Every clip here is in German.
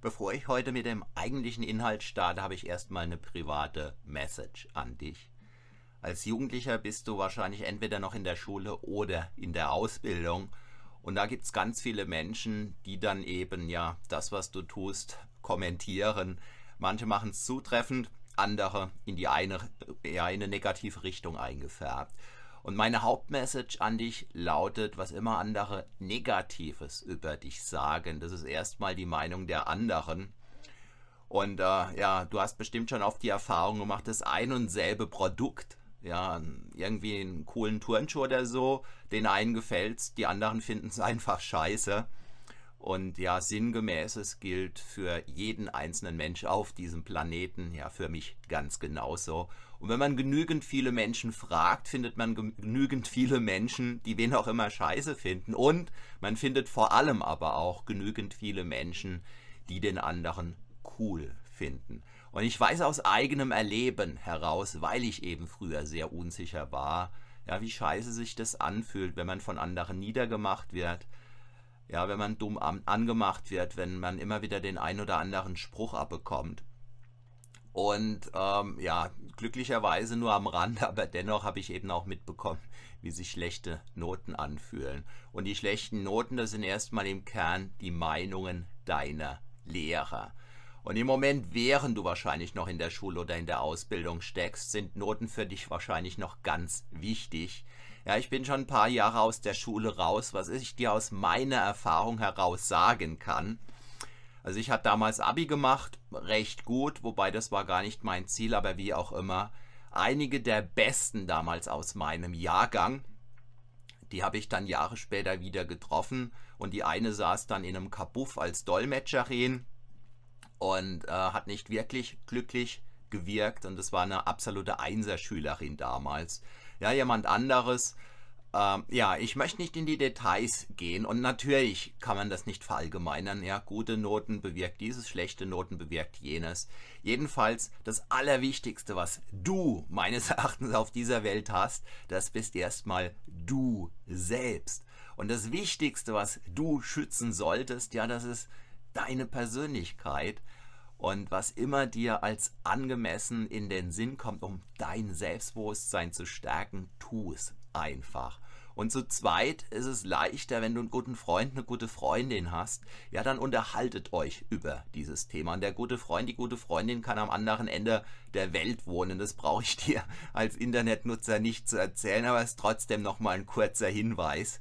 Bevor ich heute mit dem eigentlichen Inhalt starte, habe ich erstmal eine private Message an dich. Als Jugendlicher bist du wahrscheinlich entweder noch in der Schule oder in der Ausbildung. Und da gibt es ganz viele Menschen, die dann eben ja das, was du tust, kommentieren. Manche machen es zutreffend, andere in die eine, ja, in eine negative Richtung eingefärbt. Und meine Hauptmessage an dich lautet, was immer andere Negatives über dich sagen, das ist erstmal die Meinung der anderen. Und äh, ja, du hast bestimmt schon oft die Erfahrung gemacht, das ein und selbe Produkt, ja, irgendwie einen coolen Turnschuh oder so, den einen gefällt's, die anderen finden es einfach scheiße. Und ja, sinngemäßes gilt für jeden einzelnen Mensch auf diesem Planeten, ja, für mich ganz genauso. Und wenn man genügend viele Menschen fragt, findet man genügend viele Menschen, die wen auch immer scheiße finden. Und man findet vor allem aber auch genügend viele Menschen, die den anderen cool finden. Und ich weiß aus eigenem Erleben heraus, weil ich eben früher sehr unsicher war, ja, wie scheiße sich das anfühlt, wenn man von anderen niedergemacht wird, ja, wenn man dumm angemacht wird, wenn man immer wieder den ein oder anderen Spruch abbekommt. Und ähm, ja, glücklicherweise nur am Rand, aber dennoch habe ich eben auch mitbekommen, wie sich schlechte Noten anfühlen. Und die schlechten Noten, das sind erstmal im Kern die Meinungen deiner Lehrer. Und im Moment, während du wahrscheinlich noch in der Schule oder in der Ausbildung steckst, sind Noten für dich wahrscheinlich noch ganz wichtig. Ja, ich bin schon ein paar Jahre aus der Schule raus, was ich dir aus meiner Erfahrung heraus sagen kann. Also ich habe damals Abi gemacht, recht gut, wobei das war gar nicht mein Ziel, aber wie auch immer. Einige der Besten damals aus meinem Jahrgang, die habe ich dann Jahre später wieder getroffen und die eine saß dann in einem Kabuff als Dolmetscherin und äh, hat nicht wirklich glücklich gewirkt und es war eine absolute Einserschülerin damals ja, jemand anderes. Ähm, ja, ich möchte nicht in die Details gehen und natürlich kann man das nicht verallgemeinern. Ja, gute Noten bewirkt dieses, schlechte Noten bewirkt jenes. Jedenfalls das Allerwichtigste, was du meines Erachtens auf dieser Welt hast, das bist erstmal du selbst. Und das Wichtigste, was du schützen solltest, ja, das ist deine Persönlichkeit und was immer dir als angemessen in den Sinn kommt, um dein Selbstbewusstsein zu stärken, tu es einfach. Und zu zweit ist es leichter, wenn du einen guten Freund, eine gute Freundin hast. Ja, dann unterhaltet euch über dieses Thema. Und der gute Freund, die gute Freundin kann am anderen Ende der Welt wohnen. Das brauche ich dir als Internetnutzer nicht zu erzählen, aber es ist trotzdem nochmal ein kurzer Hinweis.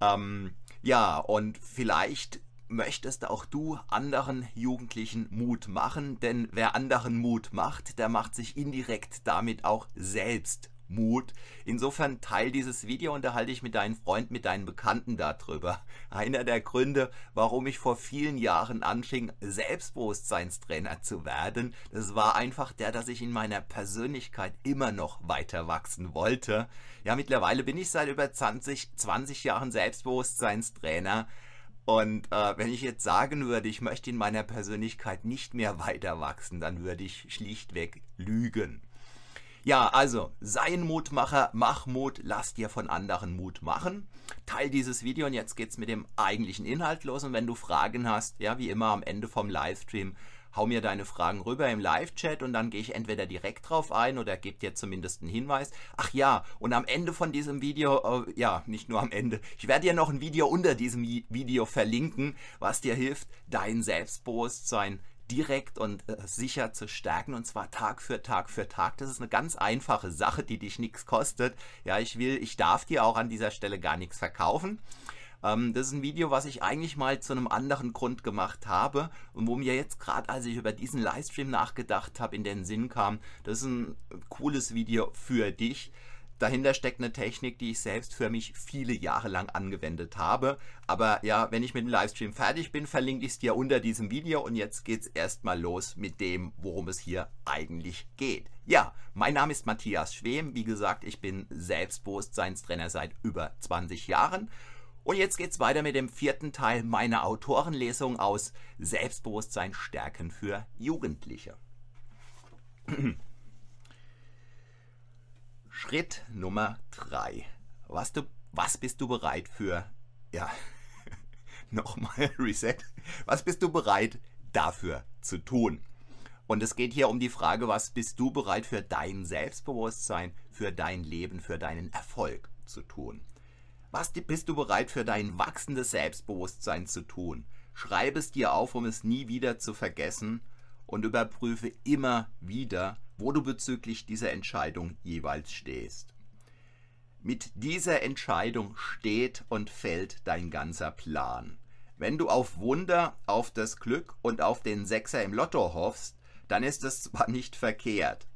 Ähm, ja, und vielleicht möchtest auch du anderen Jugendlichen Mut machen, denn wer anderen Mut macht, der macht sich indirekt damit auch selbst Mut. Insofern teil dieses Video, unterhalte ich mit deinen Freunden, mit deinen Bekannten darüber. Einer der Gründe, warum ich vor vielen Jahren anfing, Selbstbewusstseinstrainer zu werden, das war einfach der, dass ich in meiner Persönlichkeit immer noch weiter wachsen wollte. Ja, mittlerweile bin ich seit über 20, 20 Jahren Selbstbewusstseinstrainer. Und äh, wenn ich jetzt sagen würde, ich möchte in meiner Persönlichkeit nicht mehr weiter wachsen, dann würde ich schlichtweg lügen. Ja, also sei ein Mutmacher, mach Mut, lass dir von anderen Mut machen. Teil dieses Video und jetzt geht's mit dem eigentlichen Inhalt los. Und wenn du Fragen hast, ja, wie immer am Ende vom Livestream, hau mir deine Fragen rüber im Live-Chat und dann gehe ich entweder direkt drauf ein oder gebe dir zumindest einen Hinweis. Ach ja, und am Ende von diesem Video, äh, ja, nicht nur am Ende, ich werde dir noch ein Video unter diesem Video verlinken, was dir hilft, dein Selbstbewusstsein direkt und äh, sicher zu stärken und zwar Tag für Tag für Tag. Das ist eine ganz einfache Sache, die dich nichts kostet. Ja, ich will, ich darf dir auch an dieser Stelle gar nichts verkaufen. Ähm, das ist ein Video, was ich eigentlich mal zu einem anderen Grund gemacht habe und wo mir jetzt gerade, als ich über diesen Livestream nachgedacht habe, in den Sinn kam, das ist ein cooles Video für dich. Dahinter steckt eine Technik, die ich selbst für mich viele Jahre lang angewendet habe. Aber ja, wenn ich mit dem Livestream fertig bin, verlinke ich es dir unter diesem Video. Und jetzt geht es erstmal los mit dem, worum es hier eigentlich geht. Ja, mein Name ist Matthias Schwem. Wie gesagt, ich bin Selbstbewusstseinstrainer seit über 20 Jahren und jetzt geht's weiter mit dem vierten Teil meiner Autorenlesung aus Selbstbewusstsein stärken für Jugendliche. Schritt Nummer drei. Was, du, was bist du bereit für? Ja, nochmal Reset. Was bist du bereit, dafür zu tun. Und es geht hier um die Frage, was bist du bereit für dein Selbstbewusstsein, für dein Leben, für deinen Erfolg zu tun? Was bist du bereit für dein wachsendes Selbstbewusstsein zu tun? Schreibe es dir auf, um es nie wieder zu vergessen und überprüfe immer wieder, wo du bezüglich dieser Entscheidung jeweils stehst. Mit dieser Entscheidung steht und fällt dein ganzer Plan. Wenn du auf Wunder, auf das Glück und auf den Sechser im Lotto hoffst, dann ist es zwar nicht verkehrt.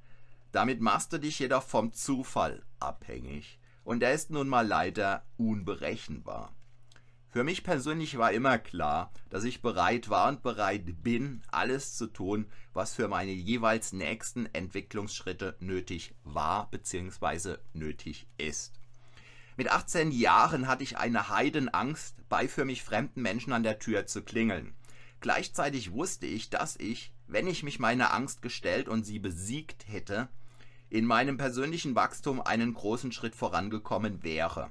Damit machst du dich jedoch vom Zufall abhängig. Und der ist nun mal leider unberechenbar. Für mich persönlich war immer klar, dass ich bereit war und bereit bin, alles zu tun, was für meine jeweils nächsten Entwicklungsschritte nötig war bzw. nötig ist. Mit 18 Jahren hatte ich eine Heidenangst, bei für mich fremden Menschen an der Tür zu klingeln. Gleichzeitig wusste ich, dass ich, wenn ich mich meiner Angst gestellt und sie besiegt hätte, in meinem persönlichen Wachstum einen großen Schritt vorangekommen wäre.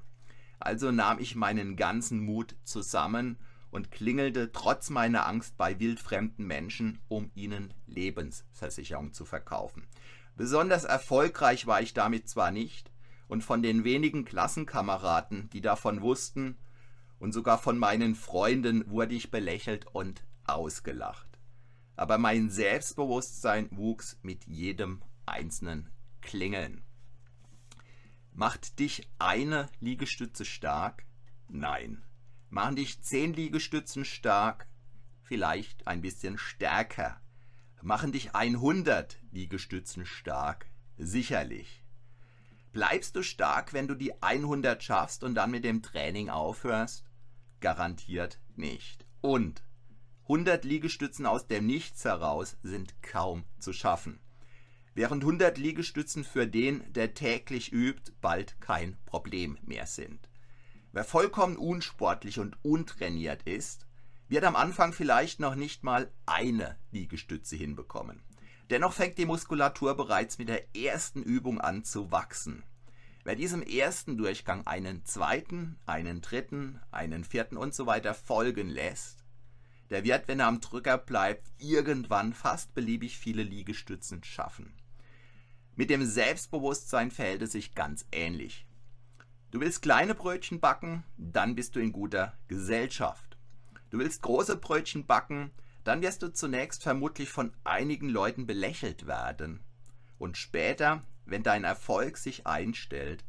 Also nahm ich meinen ganzen Mut zusammen und klingelte trotz meiner Angst bei wildfremden Menschen, um ihnen Lebensversicherung zu verkaufen. Besonders erfolgreich war ich damit zwar nicht, und von den wenigen Klassenkameraden, die davon wussten, und sogar von meinen Freunden wurde ich belächelt und ausgelacht. Aber mein Selbstbewusstsein wuchs mit jedem einzelnen Klingeln. Macht dich eine Liegestütze stark? Nein. Machen dich zehn Liegestützen stark? Vielleicht ein bisschen stärker. Machen dich 100 Liegestützen stark? Sicherlich. Bleibst du stark, wenn du die 100 schaffst und dann mit dem Training aufhörst? Garantiert nicht. Und 100 Liegestützen aus dem Nichts heraus sind kaum zu schaffen während 100 Liegestützen für den, der täglich übt, bald kein Problem mehr sind. Wer vollkommen unsportlich und untrainiert ist, wird am Anfang vielleicht noch nicht mal eine Liegestütze hinbekommen. Dennoch fängt die Muskulatur bereits mit der ersten Übung an zu wachsen. Wer diesem ersten Durchgang einen zweiten, einen dritten, einen vierten und so weiter folgen lässt, der wird, wenn er am Drücker bleibt, irgendwann fast beliebig viele Liegestützen schaffen. Mit dem Selbstbewusstsein verhält es sich ganz ähnlich. Du willst kleine Brötchen backen, dann bist du in guter Gesellschaft. Du willst große Brötchen backen, dann wirst du zunächst vermutlich von einigen Leuten belächelt werden. Und später, wenn dein Erfolg sich einstellt,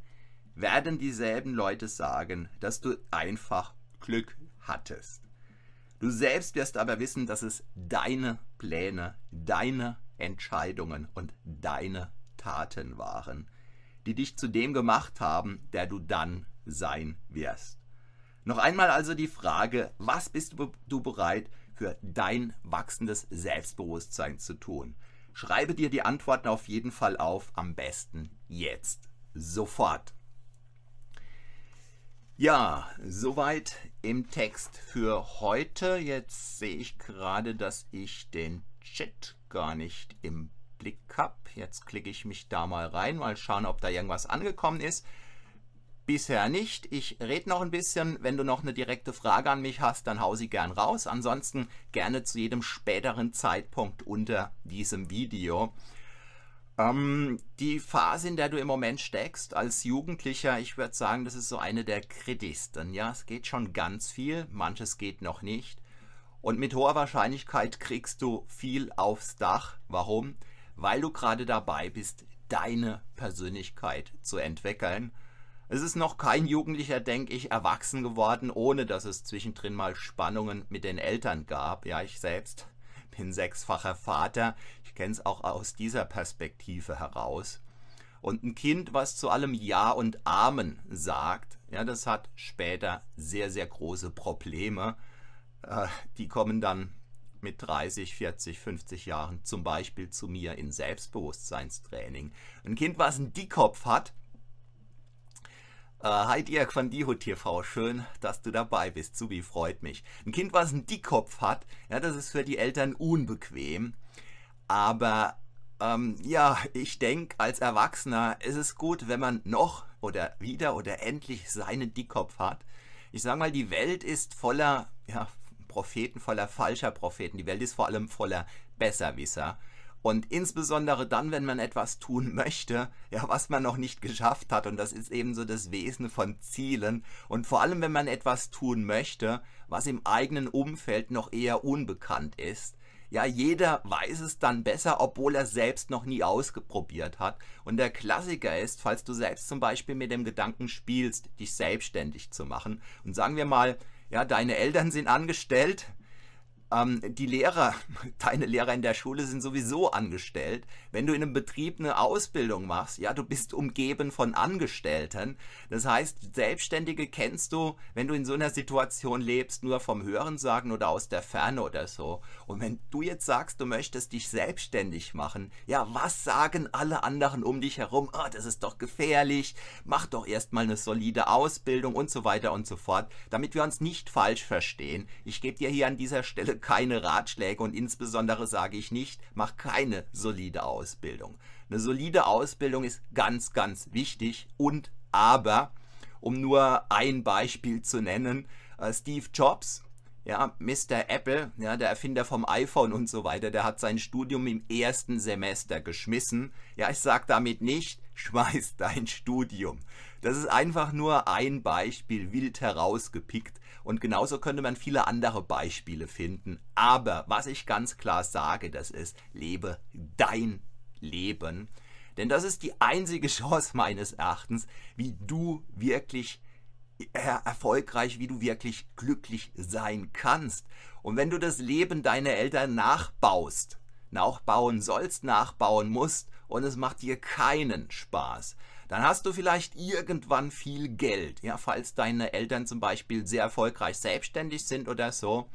werden dieselben Leute sagen, dass du einfach Glück hattest. Du selbst wirst aber wissen, dass es deine Pläne, deine Entscheidungen und deine Taten waren, die dich zu dem gemacht haben, der du dann sein wirst. Noch einmal also die Frage, was bist du bereit für dein wachsendes Selbstbewusstsein zu tun? Schreibe dir die Antworten auf jeden Fall auf, am besten jetzt, sofort. Ja, soweit im Text für heute. Jetzt sehe ich gerade, dass ich den Chat gar nicht im Habe. Jetzt klicke ich mich da mal rein, mal schauen, ob da irgendwas angekommen ist. Bisher nicht. Ich rede noch ein bisschen. Wenn du noch eine direkte Frage an mich hast, dann hau sie gern raus. Ansonsten gerne zu jedem späteren Zeitpunkt unter diesem Video. Ähm, die Phase, in der du im Moment steckst als Jugendlicher, ich würde sagen, das ist so eine der kritischsten. Ja, es geht schon ganz viel, manches geht noch nicht. Und mit hoher Wahrscheinlichkeit kriegst du viel aufs Dach. Warum? Weil du gerade dabei bist, deine Persönlichkeit zu entwickeln. Es ist noch kein Jugendlicher, denke ich, erwachsen geworden, ohne dass es zwischendrin mal Spannungen mit den Eltern gab. Ja, ich selbst bin sechsfacher Vater. Ich kenne es auch aus dieser Perspektive heraus. Und ein Kind, was zu allem Ja und Amen sagt, ja, das hat später sehr, sehr große Probleme. Äh, die kommen dann mit 30, 40, 50 Jahren zum Beispiel zu mir in Selbstbewusstseinstraining. Ein Kind, was einen Dickkopf hat, äh, hi Dirk von Diho TV, schön, dass du dabei bist. Subi, freut mich. Ein Kind, was einen Dickkopf hat, ja, das ist für die Eltern unbequem. Aber ähm, ja, ich denke, als Erwachsener ist es gut, wenn man noch oder wieder oder endlich seinen Dickkopf hat. Ich sage mal, die Welt ist voller ja, Propheten, voller falscher Propheten. Die Welt ist vor allem voller Besserwisser. Und insbesondere dann, wenn man etwas tun möchte, ja, was man noch nicht geschafft hat. Und das ist eben so das Wesen von Zielen. Und vor allem, wenn man etwas tun möchte, was im eigenen Umfeld noch eher unbekannt ist. Ja, jeder weiß es dann besser, obwohl er selbst noch nie ausprobiert hat. Und der Klassiker ist, falls du selbst zum Beispiel mit dem Gedanken spielst, dich selbstständig zu machen. Und sagen wir mal, ja, deine Eltern sind angestellt, ähm, die Lehrer, deine Lehrer in der Schule sind sowieso angestellt. Wenn du in einem Betrieb eine Ausbildung machst, ja, du bist umgeben von Angestellten. Das heißt, Selbstständige kennst du, wenn du in so einer Situation lebst, nur vom Hörensagen oder aus der Ferne oder so. Und wenn du jetzt sagst, du möchtest dich selbstständig machen, ja, was sagen alle anderen um dich herum? Oh, das ist doch gefährlich. Mach doch erstmal eine solide Ausbildung und so weiter und so fort, damit wir uns nicht falsch verstehen. Ich gebe dir hier an dieser Stelle keine Ratschläge und insbesondere sage ich nicht, mach keine solide Ausbildung. Eine solide Ausbildung ist ganz, ganz wichtig und aber, um nur ein Beispiel zu nennen, äh, Steve Jobs, ja, Mr. Apple, ja, der Erfinder vom iPhone und so weiter, der hat sein Studium im ersten Semester geschmissen. Ja, ich sage damit nicht, schmeiß dein Studium. Das ist einfach nur ein Beispiel, wild herausgepickt. Und genauso könnte man viele andere Beispiele finden. Aber was ich ganz klar sage, das ist, lebe dein Leben. Denn das ist die einzige Chance meines Erachtens, wie du wirklich erfolgreich, wie du wirklich glücklich sein kannst. Und wenn du das Leben deiner Eltern nachbaust, nachbauen sollst, nachbauen musst und es macht dir keinen Spaß, dann hast du vielleicht irgendwann viel Geld, ja, falls deine Eltern zum Beispiel sehr erfolgreich selbstständig sind oder so.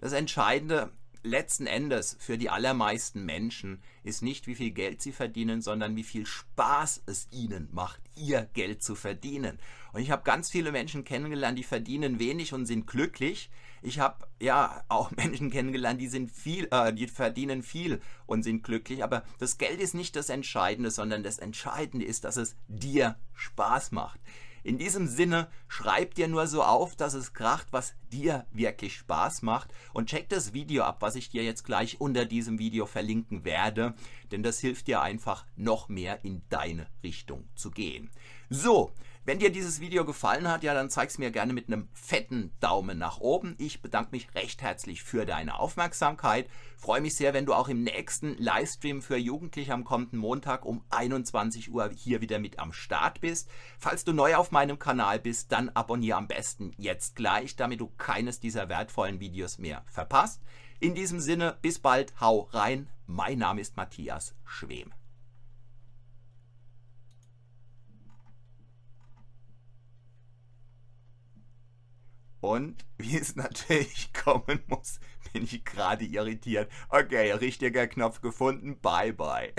Das Entscheidende letzten Endes für die allermeisten Menschen ist nicht, wie viel Geld sie verdienen, sondern wie viel Spaß es ihnen macht, ihr Geld zu verdienen. Und ich habe ganz viele Menschen kennengelernt, die verdienen wenig und sind glücklich. Ich habe ja auch Menschen kennengelernt, die sind viel, äh, die verdienen viel und sind glücklich. Aber das Geld ist nicht das Entscheidende, sondern das Entscheidende ist, dass es dir Spaß macht. In diesem Sinne, schreib dir nur so auf, dass es kracht, was dir wirklich Spaß macht und check das Video ab, was ich dir jetzt gleich unter diesem Video verlinken werde, denn das hilft dir einfach noch mehr in deine Richtung zu gehen. So, wenn dir dieses Video gefallen hat, ja, dann zeig's mir gerne mit einem fetten Daumen nach oben. Ich bedanke mich recht herzlich für deine Aufmerksamkeit. Freue mich sehr, wenn du auch im nächsten Livestream für Jugendliche am kommenden Montag um 21 Uhr hier wieder mit am Start bist. Falls du neu auf meinem Kanal bist, dann abonniere am besten jetzt gleich, damit du keines dieser wertvollen Videos mehr verpasst. In diesem Sinne, bis bald, hau rein. Mein Name ist Matthias Schwem. Und wie es natürlich kommen muss, bin ich gerade irritiert. Okay, richtiger Knopf gefunden. Bye, bye.